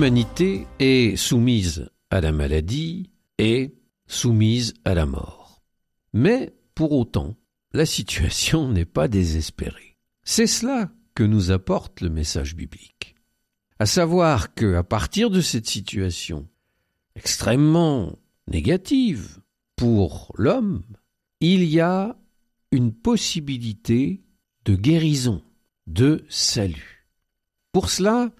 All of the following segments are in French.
L'humanité est soumise à la maladie et soumise à la mort. Mais, pour autant, la situation n'est pas désespérée. C'est cela que nous apporte le message biblique. À savoir que, à partir de cette situation extrêmement négative pour l'homme, il y a une possibilité de guérison, de salut. Pour cela,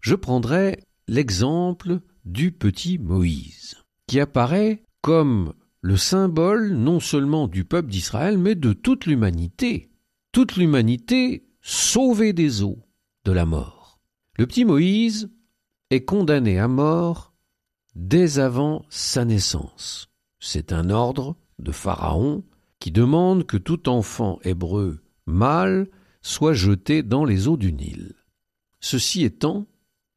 je prendrai l'exemple du petit Moïse, qui apparaît comme le symbole non seulement du peuple d'Israël, mais de toute l'humanité. Toute l'humanité sauvée des eaux de la mort. Le petit Moïse est condamné à mort dès avant sa naissance. C'est un ordre de Pharaon qui demande que tout enfant hébreu mâle soit jeté dans les eaux du Nil. Ceci étant,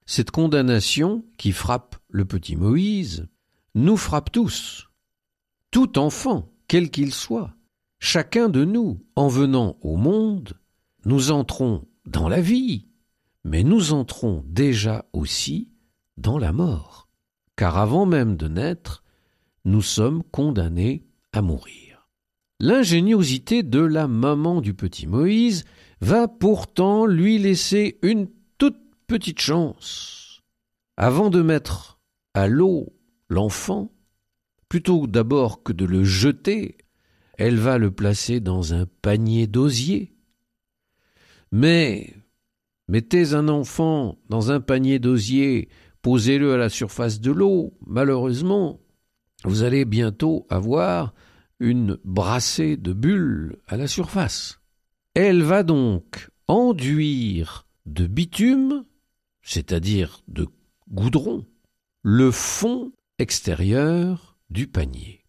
cette condamnation qui frappe le petit Moïse nous frappe tous. Tout enfant, quel qu'il soit, chacun de nous, en venant au monde, nous entrons dans la vie, mais nous entrons déjà aussi dans la mort, car avant même de naître, nous sommes condamnés à mourir. L'ingéniosité de la maman du petit Moïse va pourtant lui laisser une petite chance. Avant de mettre à l'eau l'enfant, plutôt d'abord que de le jeter, elle va le placer dans un panier d'osier. Mais mettez un enfant dans un panier d'osier, posez-le à la surface de l'eau, malheureusement, vous allez bientôt avoir une brassée de bulles à la surface. Elle va donc enduire de bitume c'est-à-dire de goudron, le fond extérieur du panier,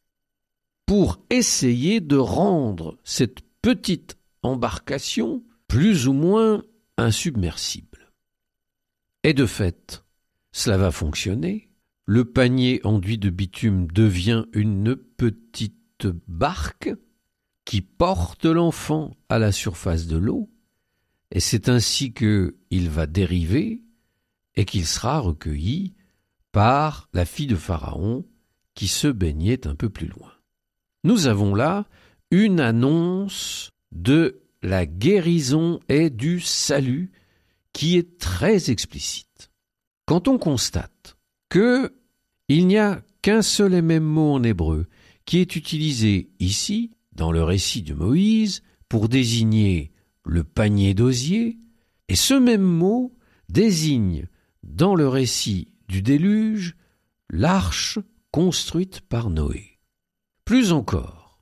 pour essayer de rendre cette petite embarcation plus ou moins insubmersible. Et de fait, cela va fonctionner. Le panier enduit de bitume devient une petite barque qui porte l'enfant à la surface de l'eau, et c'est ainsi que il va dériver et qu'il sera recueilli par la fille de Pharaon qui se baignait un peu plus loin. Nous avons là une annonce de la guérison et du salut qui est très explicite. Quand on constate que il n'y a qu'un seul et même mot en hébreu qui est utilisé ici, dans le récit de Moïse, pour désigner le panier d'osier, et ce même mot désigne dans le récit du déluge l'arche construite par Noé. Plus encore,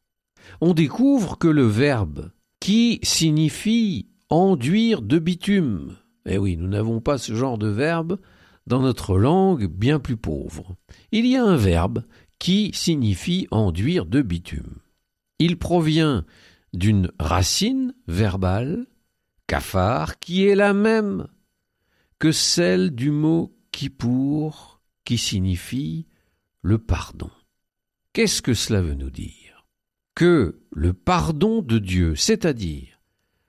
on découvre que le verbe qui signifie enduire de bitume, eh oui, nous n'avons pas ce genre de verbe dans notre langue bien plus pauvre. Il y a un verbe qui signifie enduire de bitume. Il provient d'une racine verbale, cafard, qui est la même que celle du mot Kippour qui signifie le pardon. Qu'est-ce que cela veut nous dire? Que le pardon de Dieu, c'est-à-dire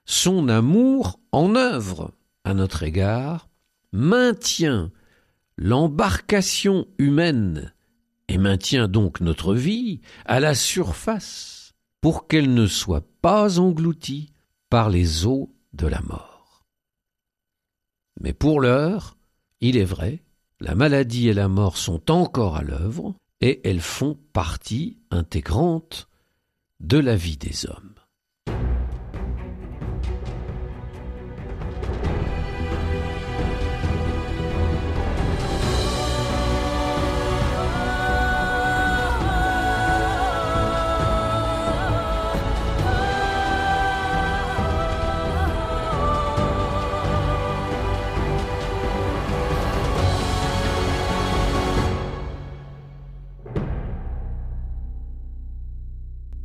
son amour en œuvre à notre égard, maintient l'embarcation humaine et maintient donc notre vie à la surface pour qu'elle ne soit pas engloutie par les eaux de la mort. Mais pour l'heure, il est vrai, la maladie et la mort sont encore à l'œuvre, et elles font partie intégrante de la vie des hommes.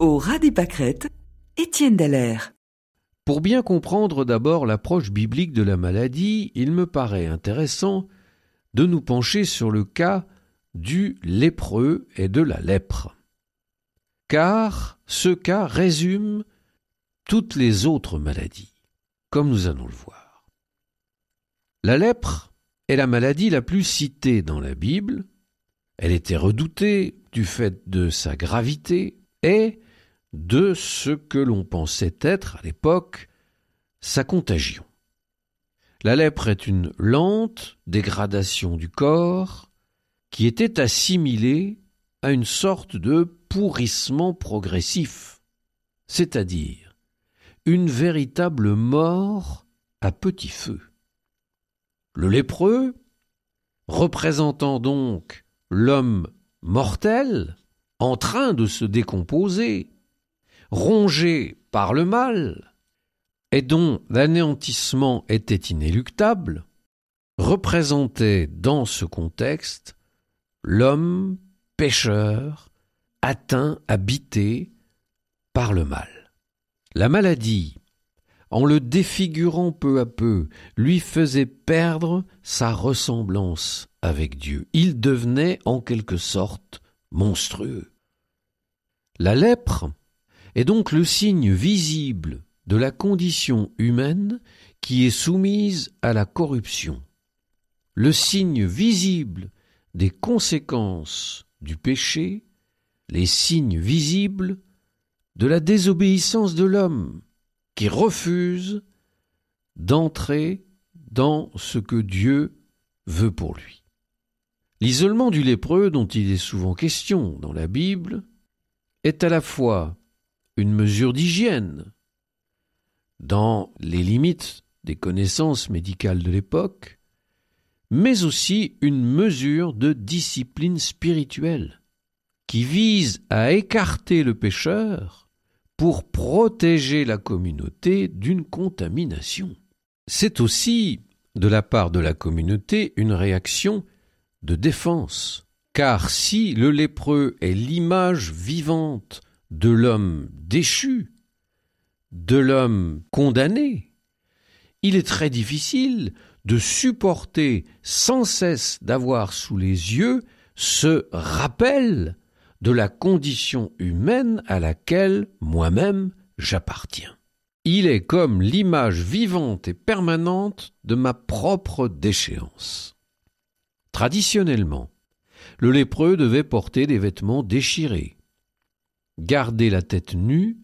Au ras des pâquerettes, Étienne Dallaire. Pour bien comprendre d'abord l'approche biblique de la maladie, il me paraît intéressant de nous pencher sur le cas du lépreux et de la lèpre. Car ce cas résume toutes les autres maladies, comme nous allons le voir. La lèpre est la maladie la plus citée dans la Bible. Elle était redoutée du fait de sa gravité et de ce que l'on pensait être à l'époque sa contagion. La lèpre est une lente dégradation du corps qui était assimilée à une sorte de pourrissement progressif, c'est-à-dire une véritable mort à petit feu. Le lépreux, représentant donc l'homme mortel, en train de se décomposer, rongé par le mal, et dont l'anéantissement était inéluctable, représentait dans ce contexte l'homme pécheur, atteint, habité par le mal. La maladie, en le défigurant peu à peu, lui faisait perdre sa ressemblance avec Dieu. Il devenait en quelque sorte monstrueux. La lèpre est donc le signe visible de la condition humaine qui est soumise à la corruption, le signe visible des conséquences du péché, les signes visibles de la désobéissance de l'homme qui refuse d'entrer dans ce que Dieu veut pour lui. L'isolement du lépreux dont il est souvent question dans la Bible est à la fois une mesure d'hygiène dans les limites des connaissances médicales de l'époque, mais aussi une mesure de discipline spirituelle qui vise à écarter le pécheur pour protéger la communauté d'une contamination. C'est aussi, de la part de la communauté, une réaction de défense. Car si le lépreux est l'image vivante de l'homme déchu, de l'homme condamné, il est très difficile de supporter sans cesse d'avoir sous les yeux ce rappel de la condition humaine à laquelle moi-même j'appartiens. Il est comme l'image vivante et permanente de ma propre déchéance. Traditionnellement, le lépreux devait porter des vêtements déchirés, garder la tête nue,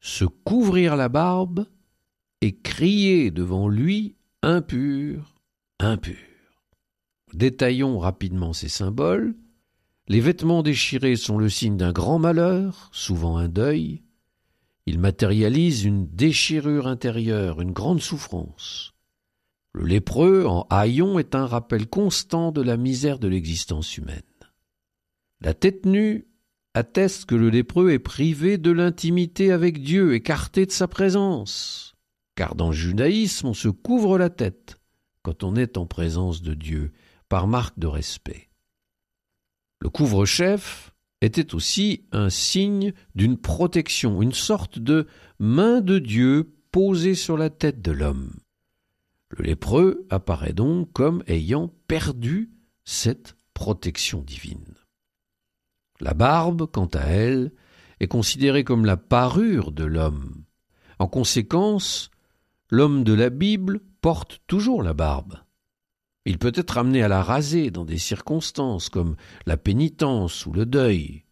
se couvrir la barbe et crier devant lui impur, impur. Détaillons rapidement ces symboles. Les vêtements déchirés sont le signe d'un grand malheur, souvent un deuil. Ils matérialisent une déchirure intérieure, une grande souffrance. Le lépreux, en haillon, est un rappel constant de la misère de l'existence humaine. La tête nue atteste que le lépreux est privé de l'intimité avec Dieu, écarté de sa présence car dans le judaïsme on se couvre la tête quand on est en présence de Dieu, par marque de respect. Le couvre-chef était aussi un signe d'une protection, une sorte de main de Dieu posée sur la tête de l'homme. Le lépreux apparaît donc comme ayant perdu cette protection divine. La barbe, quant à elle, est considérée comme la parure de l'homme. En conséquence, l'homme de la Bible porte toujours la barbe. Il peut être amené à la raser dans des circonstances comme la pénitence ou le deuil.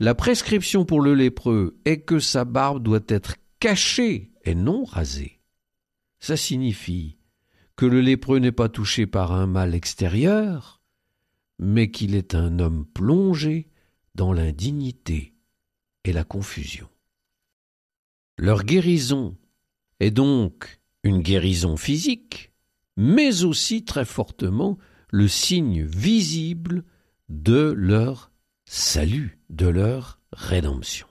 La prescription pour le lépreux est que sa barbe doit être cachée et non rasée. Ça signifie que le lépreux n'est pas touché par un mal extérieur, mais qu'il est un homme plongé dans l'indignité et la confusion. Leur guérison est donc une guérison physique, mais aussi très fortement le signe visible de leur salut, de leur rédemption.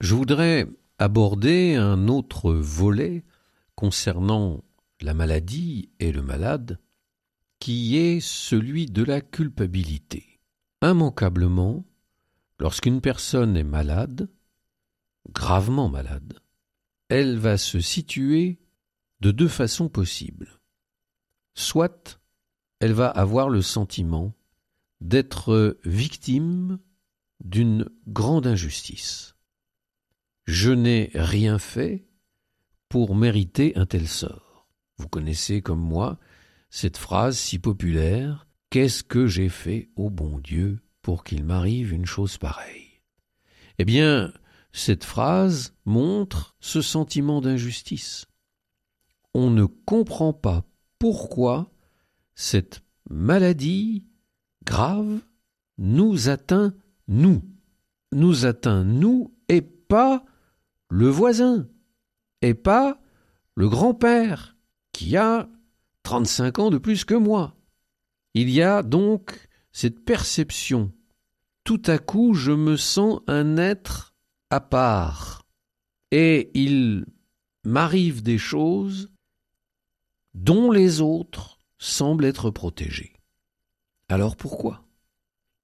Je voudrais aborder un autre volet concernant la maladie et le malade, qui est celui de la culpabilité. Immanquablement, Lorsqu'une personne est malade, gravement malade, elle va se situer de deux façons possibles. Soit elle va avoir le sentiment d'être victime d'une grande injustice. Je n'ai rien fait pour mériter un tel sort. Vous connaissez comme moi cette phrase si populaire Qu'est-ce que j'ai fait au bon Dieu pour qu'il m'arrive une chose pareille? Eh bien, cette phrase montre ce sentiment d'injustice. On ne comprend pas pourquoi cette maladie grave nous atteint nous, nous atteint nous et pas le voisin, et pas le grand-père qui a 35 ans de plus que moi. Il y a donc cette perception. Tout à coup, je me sens un être à part. Et il m'arrive des choses dont les autres semblent être protégés. Alors pourquoi?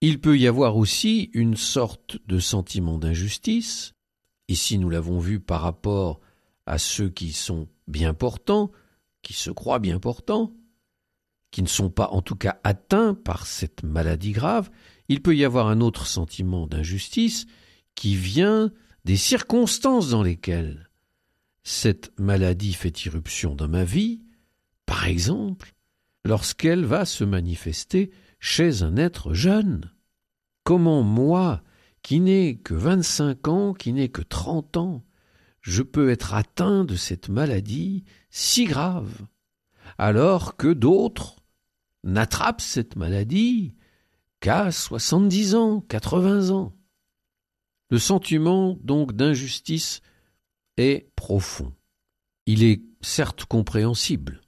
Il peut y avoir aussi une sorte de sentiment d'injustice. Ici, nous l'avons vu par rapport à ceux qui sont bien portants, qui se croient bien portants, qui ne sont pas en tout cas atteints par cette maladie grave, il peut y avoir un autre sentiment d'injustice qui vient des circonstances dans lesquelles cette maladie fait irruption dans ma vie, par exemple, lorsqu'elle va se manifester chez un être jeune. Comment moi, qui n'ai que vingt-cinq ans, qui n'ai que trente ans, je peux être atteint de cette maladie si grave, alors que d'autres n'attrape cette maladie qu'à 70 ans, 80 ans. Le sentiment donc d'injustice est profond. Il est certes compréhensible,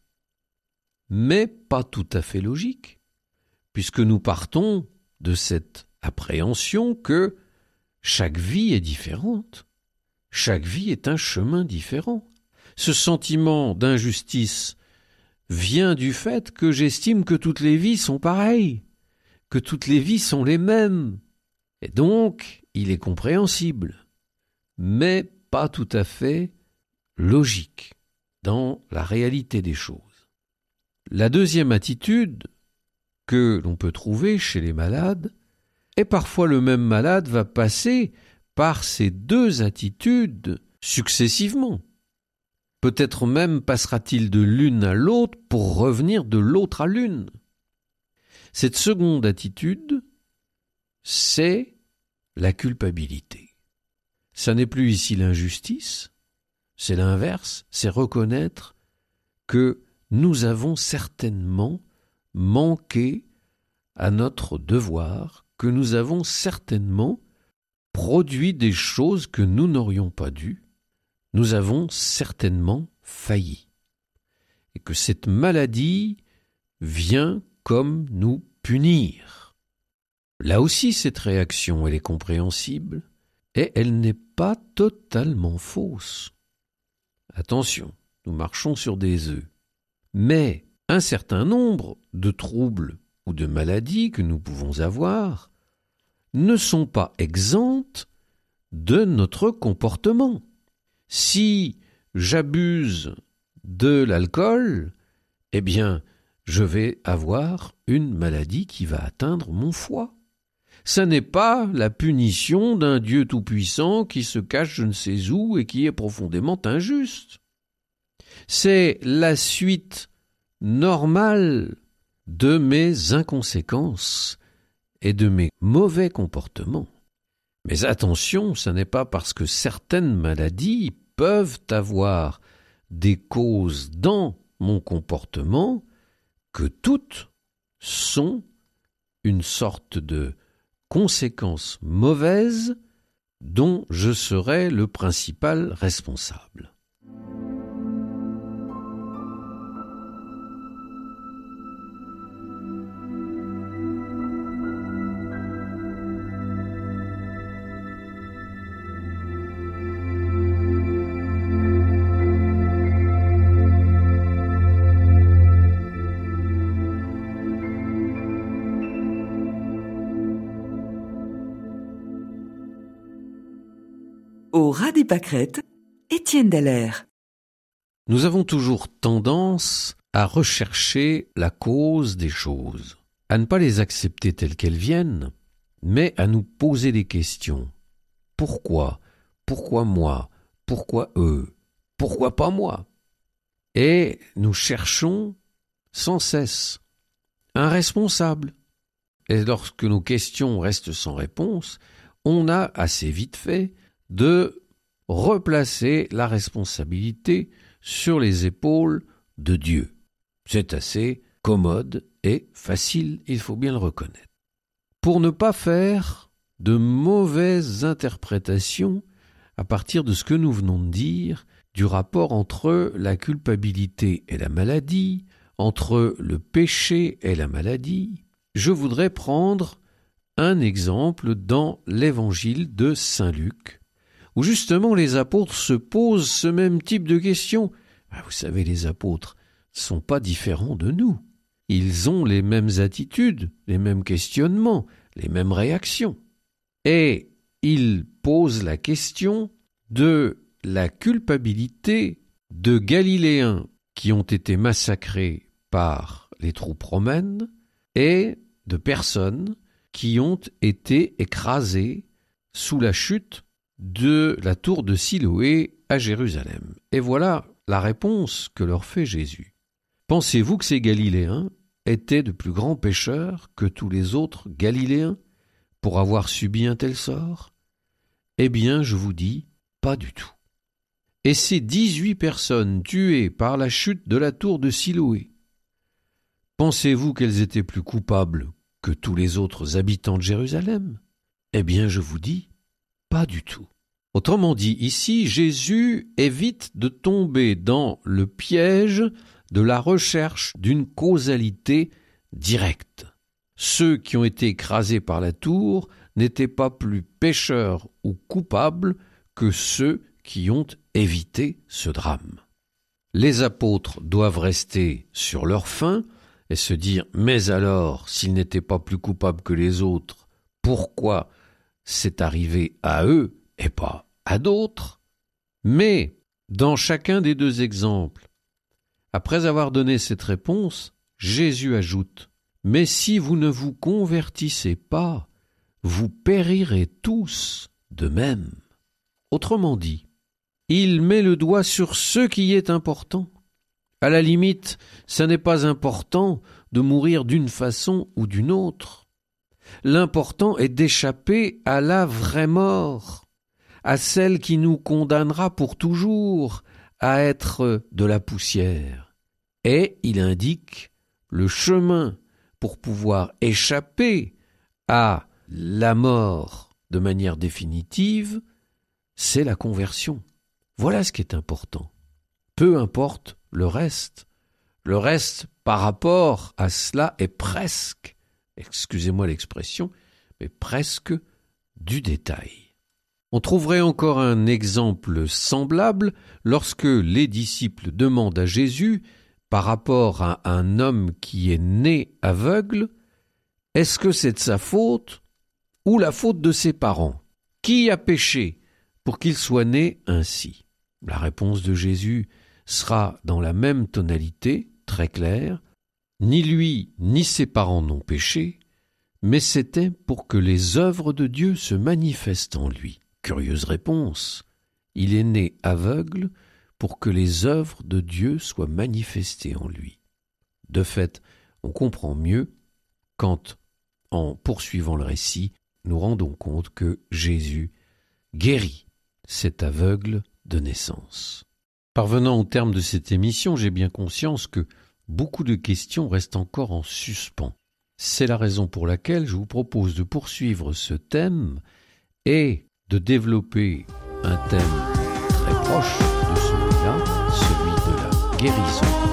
mais pas tout à fait logique, puisque nous partons de cette appréhension que chaque vie est différente, chaque vie est un chemin différent. Ce sentiment d'injustice vient du fait que j'estime que toutes les vies sont pareilles, que toutes les vies sont les mêmes. Et donc, il est compréhensible, mais pas tout à fait logique dans la réalité des choses. La deuxième attitude que l'on peut trouver chez les malades, et parfois le même malade va passer par ces deux attitudes successivement. Peut-être même passera-t-il de l'une à l'autre pour revenir de l'autre à l'une. Cette seconde attitude, c'est la culpabilité. Ça n'est plus ici l'injustice, c'est l'inverse, c'est reconnaître que nous avons certainement manqué à notre devoir, que nous avons certainement produit des choses que nous n'aurions pas dû, nous avons certainement failli, et que cette maladie vient comme nous punir. Là aussi, cette réaction, elle est compréhensible, et elle n'est pas totalement fausse. Attention, nous marchons sur des œufs. Mais un certain nombre de troubles ou de maladies que nous pouvons avoir ne sont pas exemptes de notre comportement. Si j'abuse de l'alcool, eh bien, je vais avoir une maladie qui va atteindre mon foie. Ça n'est pas la punition d'un Dieu tout-puissant qui se cache je ne sais où et qui est profondément injuste. C'est la suite normale de mes inconséquences et de mes mauvais comportements. Mais attention, ce n'est pas parce que certaines maladies peuvent avoir des causes dans mon comportement que toutes sont une sorte de conséquence mauvaise dont je serai le principal responsable. Au ras des pâquerettes, Étienne Dallaire. Nous avons toujours tendance à rechercher la cause des choses, à ne pas les accepter telles qu'elles viennent, mais à nous poser des questions. Pourquoi? Pourquoi moi? Pourquoi eux? Pourquoi pas moi? Et nous cherchons sans cesse un responsable. Et lorsque nos questions restent sans réponse, on a assez vite fait de replacer la responsabilité sur les épaules de Dieu. C'est assez commode et facile, il faut bien le reconnaître. Pour ne pas faire de mauvaises interprétations à partir de ce que nous venons de dire du rapport entre la culpabilité et la maladie, entre le péché et la maladie, je voudrais prendre un exemple dans l'évangile de Saint Luc, où justement les apôtres se posent ce même type de questions. Ah, vous savez, les apôtres sont pas différents de nous. Ils ont les mêmes attitudes, les mêmes questionnements, les mêmes réactions. Et ils posent la question de la culpabilité de Galiléens qui ont été massacrés par les troupes romaines et de personnes qui ont été écrasées sous la chute de la tour de Siloé à Jérusalem. Et voilà la réponse que leur fait Jésus. Pensez-vous que ces Galiléens étaient de plus grands pécheurs que tous les autres Galiléens pour avoir subi un tel sort? Eh bien, je vous dis, pas du tout. Et ces dix-huit personnes tuées par la chute de la tour de Siloé, pensez-vous qu'elles étaient plus coupables que tous les autres habitants de Jérusalem? Eh bien, je vous dis, pas du tout. Autrement dit, ici, Jésus évite de tomber dans le piège de la recherche d'une causalité directe. Ceux qui ont été écrasés par la tour n'étaient pas plus pécheurs ou coupables que ceux qui ont évité ce drame. Les apôtres doivent rester sur leur faim, et se dire Mais alors, s'ils n'étaient pas plus coupables que les autres, pourquoi c'est arrivé à eux et pas à d'autres Mais, dans chacun des deux exemples, après avoir donné cette réponse, Jésus ajoute Mais si vous ne vous convertissez pas, vous périrez tous de même. Autrement dit, il met le doigt sur ce qui est important à la limite, ce n'est pas important de mourir d'une façon ou d'une autre. L'important est d'échapper à la vraie mort, à celle qui nous condamnera pour toujours à être de la poussière. Et il indique le chemin pour pouvoir échapper à la mort de manière définitive, c'est la conversion. Voilà ce qui est important. Peu importe le reste. Le reste, par rapport à cela, est presque, excusez-moi l'expression, mais presque du détail. On trouverait encore un exemple semblable lorsque les disciples demandent à Jésus, par rapport à un homme qui est né aveugle, est-ce que c'est de sa faute ou la faute de ses parents? Qui a péché pour qu'il soit né ainsi? La réponse de Jésus sera dans la même tonalité, très claire, ni lui ni ses parents n'ont péché, mais c'était pour que les œuvres de Dieu se manifestent en lui. Curieuse réponse. Il est né aveugle pour que les œuvres de Dieu soient manifestées en lui. De fait, on comprend mieux quand, en poursuivant le récit, nous rendons compte que Jésus guérit cet aveugle de naissance. Parvenant au terme de cette émission, j'ai bien conscience que beaucoup de questions restent encore en suspens. C'est la raison pour laquelle je vous propose de poursuivre ce thème et de développer un thème très proche de celui-là, celui de la guérison